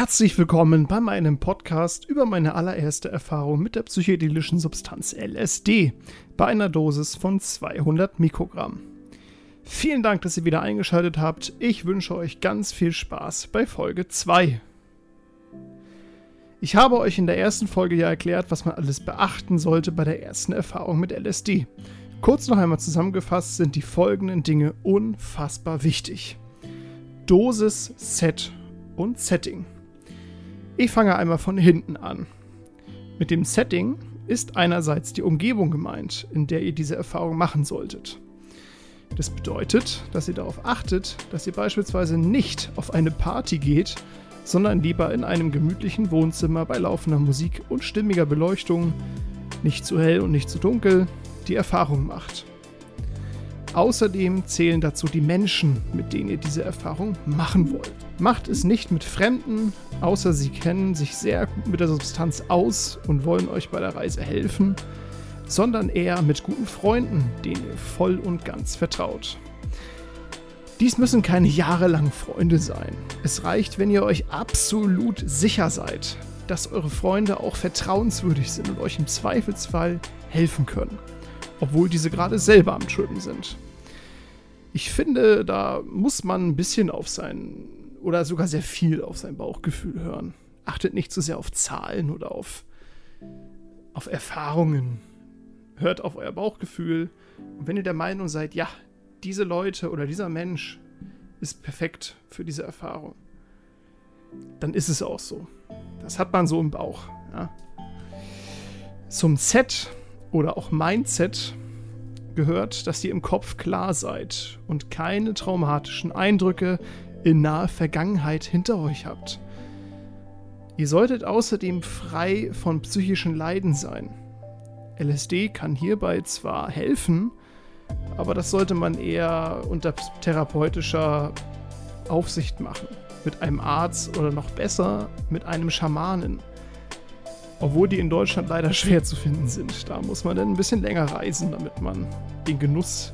Herzlich willkommen bei meinem Podcast über meine allererste Erfahrung mit der psychedelischen Substanz LSD bei einer Dosis von 200 Mikrogramm. Vielen Dank, dass ihr wieder eingeschaltet habt. Ich wünsche euch ganz viel Spaß bei Folge 2. Ich habe euch in der ersten Folge ja erklärt, was man alles beachten sollte bei der ersten Erfahrung mit LSD. Kurz noch einmal zusammengefasst sind die folgenden Dinge unfassbar wichtig. Dosis, Set und Setting. Ich fange einmal von hinten an. Mit dem Setting ist einerseits die Umgebung gemeint, in der ihr diese Erfahrung machen solltet. Das bedeutet, dass ihr darauf achtet, dass ihr beispielsweise nicht auf eine Party geht, sondern lieber in einem gemütlichen Wohnzimmer bei laufender Musik und stimmiger Beleuchtung, nicht zu hell und nicht zu dunkel, die Erfahrung macht. Außerdem zählen dazu die Menschen, mit denen ihr diese Erfahrung machen wollt. Macht es nicht mit Fremden, außer sie kennen sich sehr gut mit der Substanz aus und wollen euch bei der Reise helfen, sondern eher mit guten Freunden, denen ihr voll und ganz vertraut. Dies müssen keine jahrelangen Freunde sein. Es reicht, wenn ihr euch absolut sicher seid, dass eure Freunde auch vertrauenswürdig sind und euch im Zweifelsfall helfen können obwohl diese gerade selber am Trippen sind. Ich finde, da muss man ein bisschen auf sein, oder sogar sehr viel auf sein Bauchgefühl hören. Achtet nicht zu sehr auf Zahlen oder auf, auf Erfahrungen. Hört auf euer Bauchgefühl. Und wenn ihr der Meinung seid, ja, diese Leute oder dieser Mensch ist perfekt für diese Erfahrung, dann ist es auch so. Das hat man so im Bauch. Ja. Zum Set oder auch Mindset gehört, dass ihr im Kopf klar seid und keine traumatischen Eindrücke in naher Vergangenheit hinter euch habt. Ihr solltet außerdem frei von psychischen Leiden sein. LSD kann hierbei zwar helfen, aber das sollte man eher unter therapeutischer Aufsicht machen. Mit einem Arzt oder noch besser mit einem Schamanen. Obwohl die in Deutschland leider schwer zu finden sind. Da muss man dann ein bisschen länger reisen, damit man den Genuss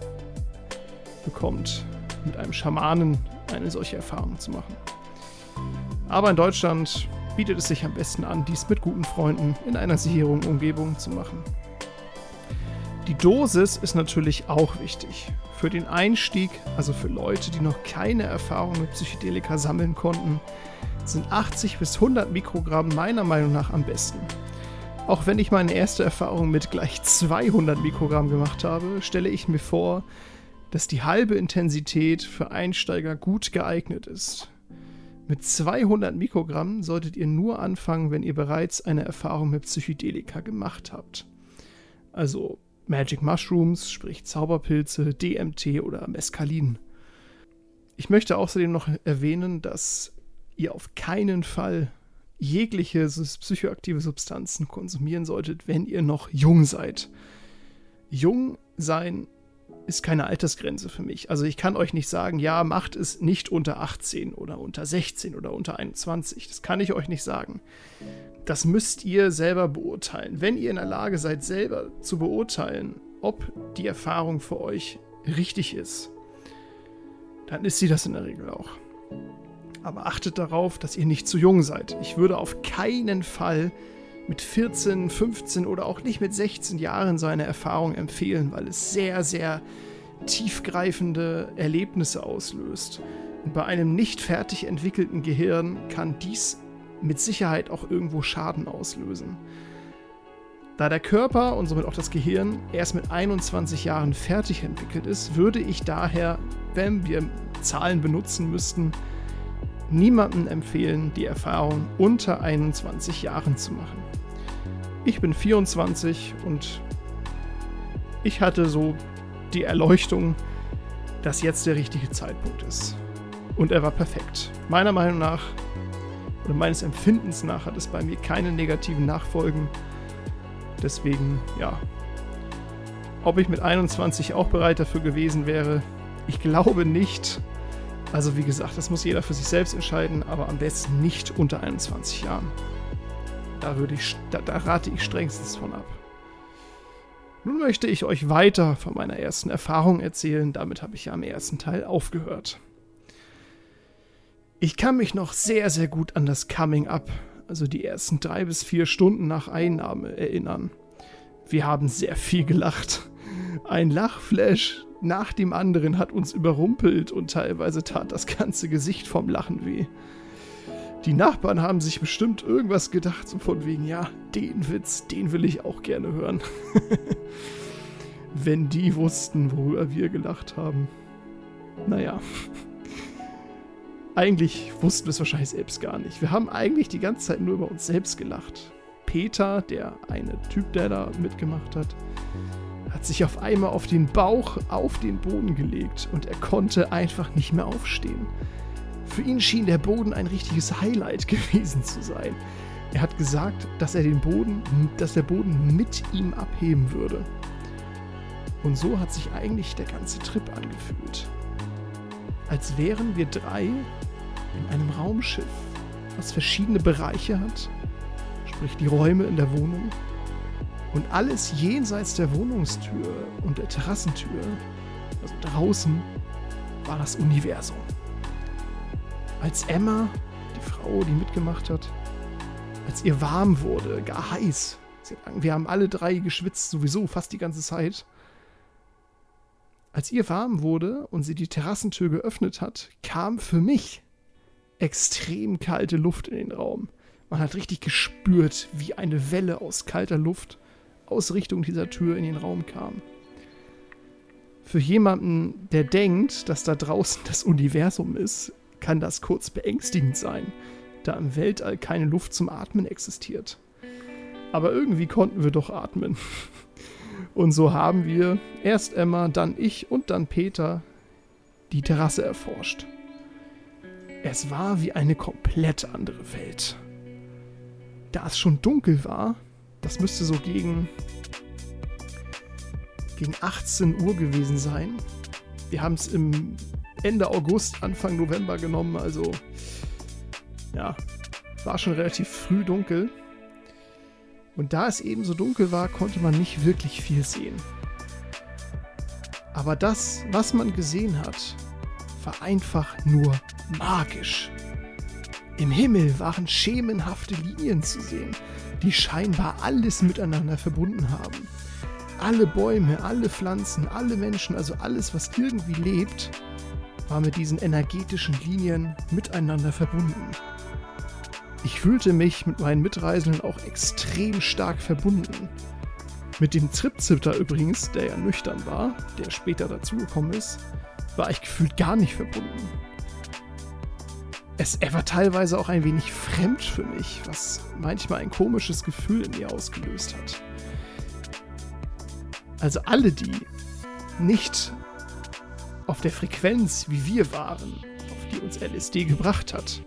bekommt, mit einem Schamanen eine solche Erfahrung zu machen. Aber in Deutschland bietet es sich am besten an, dies mit guten Freunden in einer sicheren Umgebung zu machen. Die Dosis ist natürlich auch wichtig. Für den Einstieg, also für Leute, die noch keine Erfahrung mit Psychedelika sammeln konnten, sind 80 bis 100 Mikrogramm meiner Meinung nach am besten. Auch wenn ich meine erste Erfahrung mit gleich 200 Mikrogramm gemacht habe, stelle ich mir vor, dass die halbe Intensität für Einsteiger gut geeignet ist. Mit 200 Mikrogramm solltet ihr nur anfangen, wenn ihr bereits eine Erfahrung mit Psychedelika gemacht habt. Also Magic Mushrooms, sprich Zauberpilze, DMT oder Mescalin. Ich möchte außerdem noch erwähnen, dass ihr auf keinen Fall jegliche psychoaktive Substanzen konsumieren solltet, wenn ihr noch jung seid. Jung sein ist keine Altersgrenze für mich. Also ich kann euch nicht sagen, ja, macht es nicht unter 18 oder unter 16 oder unter 21. Das kann ich euch nicht sagen. Das müsst ihr selber beurteilen. Wenn ihr in der Lage seid, selber zu beurteilen, ob die Erfahrung für euch richtig ist, dann ist sie das in der Regel auch aber achtet darauf, dass ihr nicht zu jung seid. Ich würde auf keinen Fall mit 14, 15 oder auch nicht mit 16 Jahren so eine Erfahrung empfehlen, weil es sehr, sehr tiefgreifende Erlebnisse auslöst. Und bei einem nicht fertig entwickelten Gehirn kann dies mit Sicherheit auch irgendwo Schaden auslösen. Da der Körper und somit auch das Gehirn erst mit 21 Jahren fertig entwickelt ist, würde ich daher, wenn wir Zahlen benutzen müssten, niemandem empfehlen, die Erfahrung unter 21 Jahren zu machen. Ich bin 24 und ich hatte so die Erleuchtung, dass jetzt der richtige Zeitpunkt ist. Und er war perfekt. Meiner Meinung nach oder meines Empfindens nach hat es bei mir keine negativen Nachfolgen. Deswegen, ja. Ob ich mit 21 auch bereit dafür gewesen wäre, ich glaube nicht. Also wie gesagt, das muss jeder für sich selbst entscheiden, aber am besten nicht unter 21 Jahren. Da, würde ich, da, da rate ich strengstens von ab. Nun möchte ich euch weiter von meiner ersten Erfahrung erzählen. Damit habe ich ja am ersten Teil aufgehört. Ich kann mich noch sehr, sehr gut an das Coming Up, also die ersten drei bis vier Stunden nach Einnahme, erinnern. Wir haben sehr viel gelacht. Ein Lachflash nach dem anderen hat uns überrumpelt und teilweise tat das ganze Gesicht vom Lachen weh. Die Nachbarn haben sich bestimmt irgendwas gedacht, so von wegen, ja, den Witz, den will ich auch gerne hören. Wenn die wussten, worüber wir gelacht haben. Naja. Eigentlich wussten wir es wahrscheinlich selbst gar nicht. Wir haben eigentlich die ganze Zeit nur über uns selbst gelacht. Peter, der eine Typ, der da mitgemacht hat, sich auf einmal auf den Bauch auf den Boden gelegt und er konnte einfach nicht mehr aufstehen. Für ihn schien der Boden ein richtiges Highlight gewesen zu sein. Er hat gesagt, dass er den Boden, dass der Boden mit ihm abheben würde. Und so hat sich eigentlich der ganze Trip angefühlt. Als wären wir drei in einem Raumschiff, was verschiedene Bereiche hat, sprich die Räume in der Wohnung, und alles jenseits der Wohnungstür und der Terrassentür, also draußen, war das Universum. Als Emma, die Frau, die mitgemacht hat, als ihr warm wurde, gar heiß, wir haben alle drei geschwitzt sowieso fast die ganze Zeit. Als ihr warm wurde und sie die Terrassentür geöffnet hat, kam für mich extrem kalte Luft in den Raum. Man hat richtig gespürt, wie eine Welle aus kalter Luft aus Richtung dieser Tür in den Raum kam. Für jemanden, der denkt, dass da draußen das Universum ist, kann das kurz beängstigend sein, da im Weltall keine Luft zum Atmen existiert. Aber irgendwie konnten wir doch atmen. Und so haben wir, erst Emma, dann ich und dann Peter, die Terrasse erforscht. Es war wie eine komplett andere Welt. Da es schon dunkel war, das müsste so gegen, gegen 18 Uhr gewesen sein. Wir haben es im Ende August, Anfang November genommen, also ja, war schon relativ früh dunkel. Und da es eben so dunkel war, konnte man nicht wirklich viel sehen. Aber das, was man gesehen hat, war einfach nur magisch. Im Himmel waren schemenhafte Linien zu sehen, die scheinbar alles miteinander verbunden haben. Alle Bäume, alle Pflanzen, alle Menschen, also alles, was irgendwie lebt, war mit diesen energetischen Linien miteinander verbunden. Ich fühlte mich mit meinen Mitreisenden auch extrem stark verbunden. Mit dem Tripzitter übrigens, der ja nüchtern war, der später dazugekommen ist, war ich gefühlt gar nicht verbunden. Es, er war teilweise auch ein wenig fremd für mich, was manchmal ein komisches Gefühl in mir ausgelöst hat. Also alle, die nicht auf der Frequenz wie wir waren, auf die uns LSD gebracht hat,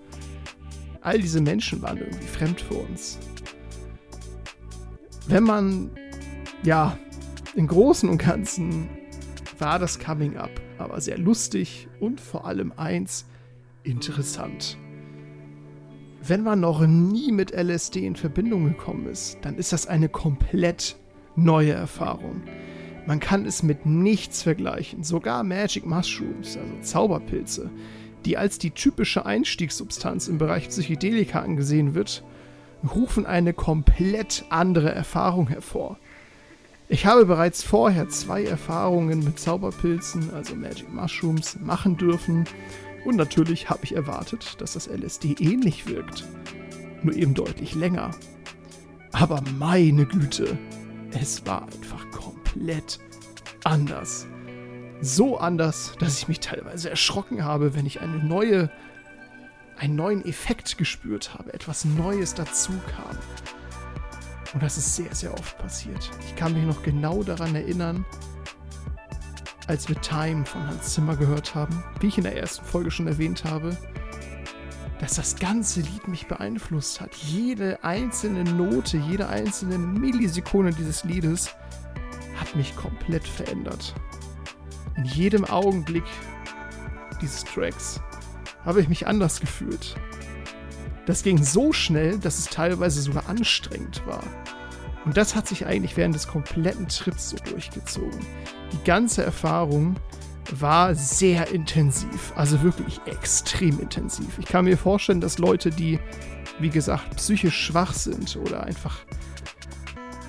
all diese Menschen waren irgendwie fremd für uns. Wenn man, ja, im Großen und Ganzen war das Coming Up aber sehr lustig und vor allem eins, interessant. Wenn man noch nie mit LSD in Verbindung gekommen ist, dann ist das eine komplett neue Erfahrung. Man kann es mit nichts vergleichen, sogar Magic Mushrooms, also Zauberpilze, die als die typische Einstiegssubstanz im Bereich Psychedelika angesehen wird, rufen eine komplett andere Erfahrung hervor. Ich habe bereits vorher zwei Erfahrungen mit Zauberpilzen, also Magic Mushrooms, machen dürfen und natürlich habe ich erwartet, dass das LSD ähnlich wirkt. Nur eben deutlich länger. Aber meine Güte, es war einfach komplett anders. So anders, dass ich mich teilweise erschrocken habe, wenn ich eine neue, einen neuen Effekt gespürt habe, etwas Neues dazu kam. Und das ist sehr, sehr oft passiert. Ich kann mich noch genau daran erinnern, als wir Time von Hans Zimmer gehört haben, wie ich in der ersten Folge schon erwähnt habe, dass das ganze Lied mich beeinflusst hat. Jede einzelne Note, jede einzelne Millisekunde dieses Liedes hat mich komplett verändert. In jedem Augenblick dieses Tracks habe ich mich anders gefühlt. Das ging so schnell, dass es teilweise sogar anstrengend war. Und das hat sich eigentlich während des kompletten Trips so durchgezogen. Die ganze Erfahrung war sehr intensiv. Also wirklich extrem intensiv. Ich kann mir vorstellen, dass Leute, die, wie gesagt, psychisch schwach sind oder einfach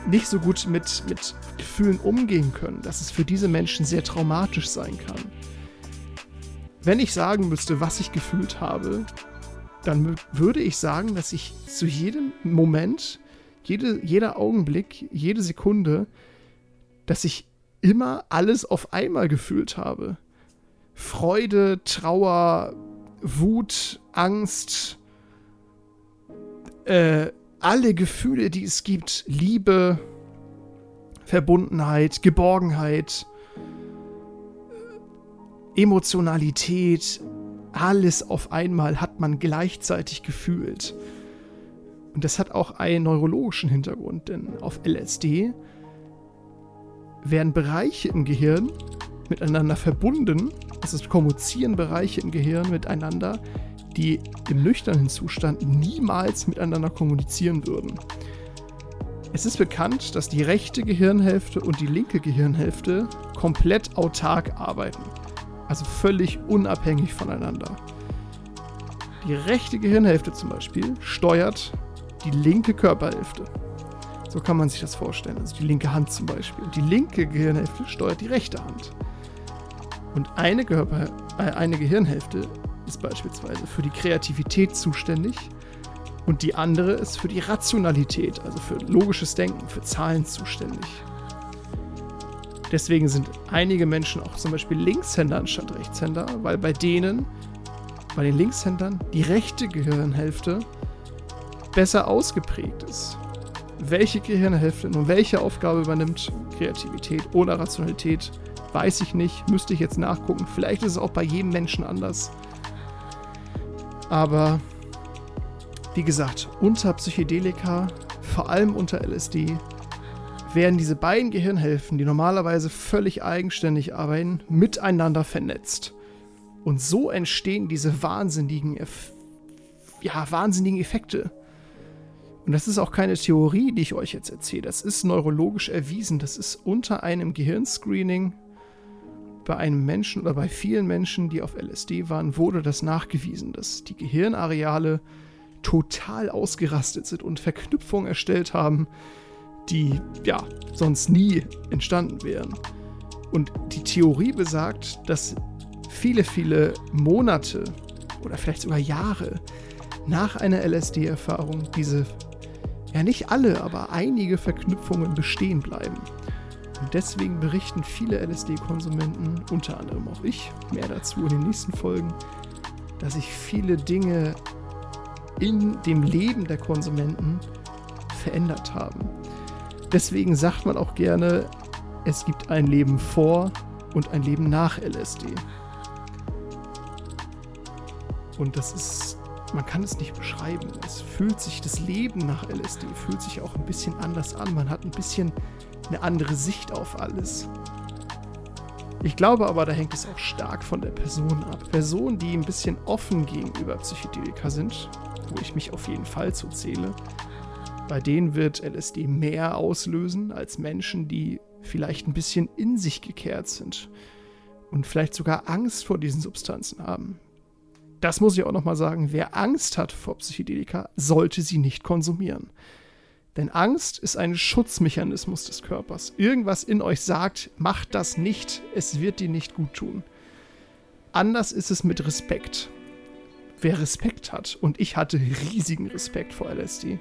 nicht so gut mit, mit Gefühlen umgehen können, dass es für diese Menschen sehr traumatisch sein kann. Wenn ich sagen müsste, was ich gefühlt habe, dann würde ich sagen, dass ich zu jedem Moment, jede, jeder Augenblick, jede Sekunde, dass ich immer alles auf einmal gefühlt habe. Freude, Trauer, Wut, Angst, äh, alle Gefühle, die es gibt, Liebe, Verbundenheit, Geborgenheit, Emotionalität, alles auf einmal hat man gleichzeitig gefühlt. Und das hat auch einen neurologischen Hintergrund, denn auf LSD werden Bereiche im Gehirn miteinander verbunden, also kommunizieren Bereiche im Gehirn miteinander, die im nüchternen Zustand niemals miteinander kommunizieren würden. Es ist bekannt, dass die rechte Gehirnhälfte und die linke Gehirnhälfte komplett autark arbeiten, also völlig unabhängig voneinander. Die rechte Gehirnhälfte zum Beispiel steuert die linke Körperhälfte. So kann man sich das vorstellen. Also die linke Hand zum Beispiel. Die linke Gehirnhälfte steuert die rechte Hand. Und eine, Körper, äh, eine Gehirnhälfte ist beispielsweise für die Kreativität zuständig und die andere ist für die Rationalität, also für logisches Denken, für Zahlen zuständig. Deswegen sind einige Menschen auch zum Beispiel Linkshänder anstatt Rechtshänder, weil bei denen, bei den Linkshändern, die rechte Gehirnhälfte besser ausgeprägt ist welche Gehirnhälfte nun welche Aufgabe übernimmt, Kreativität oder Rationalität, weiß ich nicht, müsste ich jetzt nachgucken. Vielleicht ist es auch bei jedem Menschen anders. Aber wie gesagt, unter Psychedelika, vor allem unter LSD, werden diese beiden Gehirnhälften, die normalerweise völlig eigenständig arbeiten, miteinander vernetzt. Und so entstehen diese wahnsinnigen, ja, wahnsinnigen Effekte. Und das ist auch keine Theorie, die ich euch jetzt erzähle. Das ist neurologisch erwiesen. Das ist unter einem Gehirnscreening bei einem Menschen oder bei vielen Menschen, die auf LSD waren, wurde das nachgewiesen, dass die Gehirnareale total ausgerastet sind und Verknüpfungen erstellt haben, die ja sonst nie entstanden wären. Und die Theorie besagt, dass viele, viele Monate oder vielleicht sogar Jahre nach einer LSD-Erfahrung diese ja nicht alle, aber einige Verknüpfungen bestehen bleiben. Und deswegen berichten viele LSD-Konsumenten, unter anderem auch ich, mehr dazu in den nächsten Folgen, dass sich viele Dinge in dem Leben der Konsumenten verändert haben. Deswegen sagt man auch gerne, es gibt ein Leben vor und ein Leben nach LSD. Und das ist man kann es nicht beschreiben. Es fühlt sich, das Leben nach LSD fühlt sich auch ein bisschen anders an. Man hat ein bisschen eine andere Sicht auf alles. Ich glaube aber, da hängt es auch stark von der Person ab. Personen, die ein bisschen offen gegenüber Psychedelika sind, wo ich mich auf jeden Fall zu zähle, bei denen wird LSD mehr auslösen als Menschen, die vielleicht ein bisschen in sich gekehrt sind und vielleicht sogar Angst vor diesen Substanzen haben das muss ich auch nochmal sagen, wer Angst hat vor Psychedelika, sollte sie nicht konsumieren. Denn Angst ist ein Schutzmechanismus des Körpers. Irgendwas in euch sagt, macht das nicht, es wird dir nicht gut tun. Anders ist es mit Respekt. Wer Respekt hat, und ich hatte riesigen Respekt vor LSD,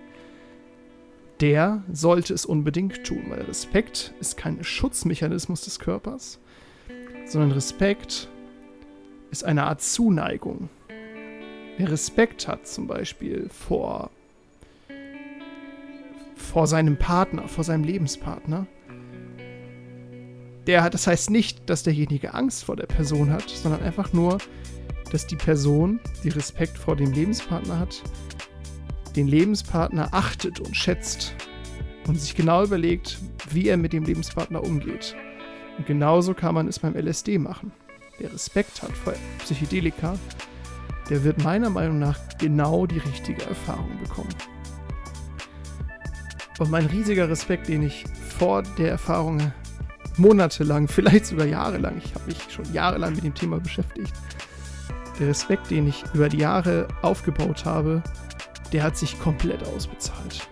der sollte es unbedingt tun, weil Respekt ist kein Schutzmechanismus des Körpers, sondern Respekt ist eine Art Zuneigung wer Respekt hat, zum Beispiel vor, vor seinem Partner, vor seinem Lebenspartner, der hat, das heißt nicht, dass derjenige Angst vor der Person hat, sondern einfach nur, dass die Person, die Respekt vor dem Lebenspartner hat, den Lebenspartner achtet und schätzt und sich genau überlegt, wie er mit dem Lebenspartner umgeht. Und genauso kann man es beim LSD machen. Wer Respekt hat vor Psychedelika, der wird meiner Meinung nach genau die richtige Erfahrung bekommen. Und mein riesiger Respekt, den ich vor der Erfahrung monatelang, vielleicht sogar jahrelang, ich habe mich schon jahrelang mit dem Thema beschäftigt, der Respekt, den ich über die Jahre aufgebaut habe, der hat sich komplett ausbezahlt.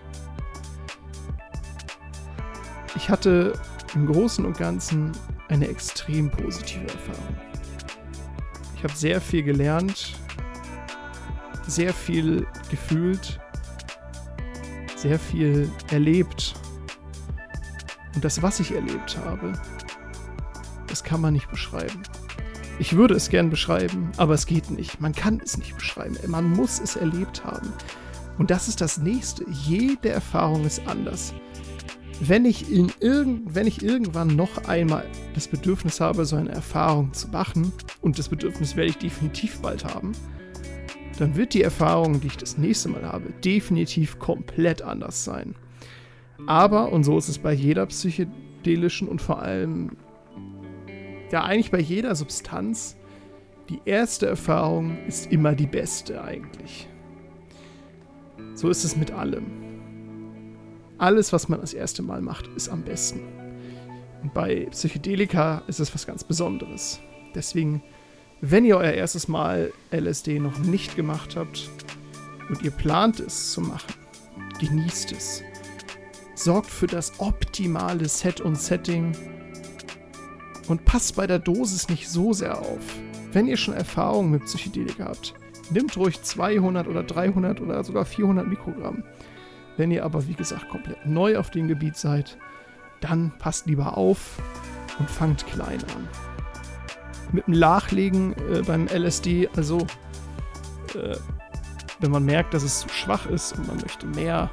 Ich hatte im Großen und Ganzen eine extrem positive Erfahrung. Ich habe sehr viel gelernt, sehr viel gefühlt, sehr viel erlebt. Und das, was ich erlebt habe, das kann man nicht beschreiben. Ich würde es gern beschreiben, aber es geht nicht. Man kann es nicht beschreiben. Man muss es erlebt haben. Und das ist das nächste. Jede Erfahrung ist anders. Wenn ich, in irgend, wenn ich irgendwann noch einmal das Bedürfnis habe, so eine Erfahrung zu machen, und das Bedürfnis werde ich definitiv bald haben, dann wird die Erfahrung, die ich das nächste Mal habe, definitiv komplett anders sein. Aber, und so ist es bei jeder psychedelischen und vor allem, ja, eigentlich bei jeder Substanz, die erste Erfahrung ist immer die beste eigentlich. So ist es mit allem. Alles, was man das erste Mal macht, ist am besten. Und bei Psychedelika ist es was ganz Besonderes. Deswegen, wenn ihr euer erstes Mal LSD noch nicht gemacht habt und ihr plant es zu machen, genießt es. Sorgt für das optimale Set und Setting und passt bei der Dosis nicht so sehr auf. Wenn ihr schon Erfahrung mit Psychedelika habt, Nehmt ruhig 200 oder 300 oder sogar 400 Mikrogramm. Wenn ihr aber, wie gesagt, komplett neu auf dem Gebiet seid, dann passt lieber auf und fangt klein an. Mit dem Nachlegen äh, beim LSD, also äh, wenn man merkt, dass es zu schwach ist und man möchte mehr,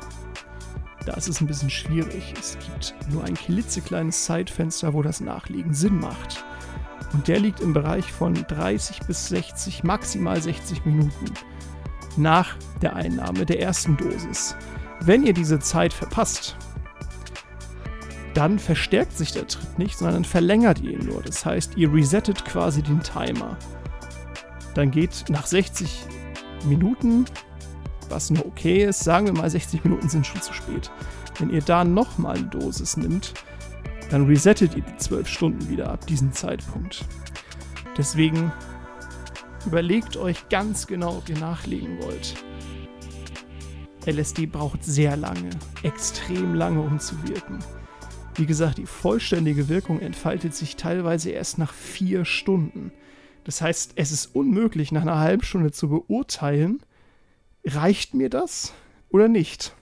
da ist es ein bisschen schwierig. Es gibt nur ein klitzekleines Zeitfenster, wo das Nachlegen Sinn macht. Und der liegt im Bereich von 30 bis 60, maximal 60 Minuten nach der Einnahme der ersten Dosis. Wenn ihr diese Zeit verpasst, dann verstärkt sich der Tritt nicht, sondern verlängert ihn nur. Das heißt, ihr resettet quasi den Timer. Dann geht nach 60 Minuten, was nur okay ist, sagen wir mal 60 Minuten sind schon zu spät. Wenn ihr da nochmal eine Dosis nimmt, dann resettet ihr die 12 Stunden wieder ab diesem Zeitpunkt. Deswegen überlegt euch ganz genau, ob ihr nachlegen wollt. LSD braucht sehr lange, extrem lange, um zu wirken. Wie gesagt, die vollständige Wirkung entfaltet sich teilweise erst nach vier Stunden. Das heißt, es ist unmöglich, nach einer halben Stunde zu beurteilen, reicht mir das oder nicht.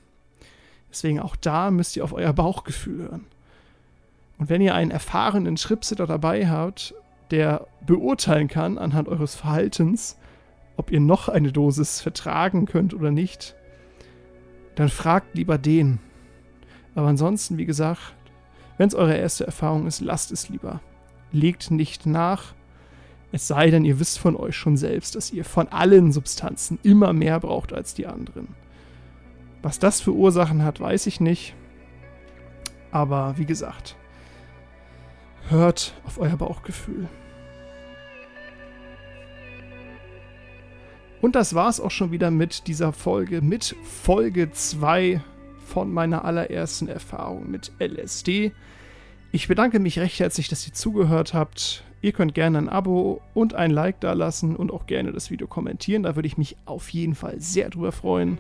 Deswegen auch da müsst ihr auf euer Bauchgefühl hören. Und wenn ihr einen erfahrenen Tripsitter dabei habt, der beurteilen kann anhand eures Verhaltens, ob ihr noch eine Dosis vertragen könnt oder nicht, dann fragt lieber den. Aber ansonsten, wie gesagt, wenn es eure erste Erfahrung ist, lasst es lieber. Legt nicht nach, es sei denn, ihr wisst von euch schon selbst, dass ihr von allen Substanzen immer mehr braucht als die anderen. Was das für Ursachen hat, weiß ich nicht. Aber wie gesagt, Hört auf euer Bauchgefühl. Und das war's auch schon wieder mit dieser Folge, mit Folge 2 von meiner allerersten Erfahrung mit LSD. Ich bedanke mich recht herzlich, dass ihr zugehört habt. Ihr könnt gerne ein Abo und ein Like da lassen und auch gerne das Video kommentieren. Da würde ich mich auf jeden Fall sehr drüber freuen.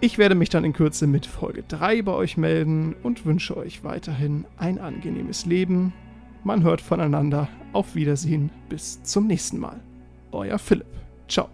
Ich werde mich dann in Kürze mit Folge 3 bei euch melden und wünsche euch weiterhin ein angenehmes Leben. Man hört voneinander. Auf Wiedersehen. Bis zum nächsten Mal. Euer Philipp. Ciao.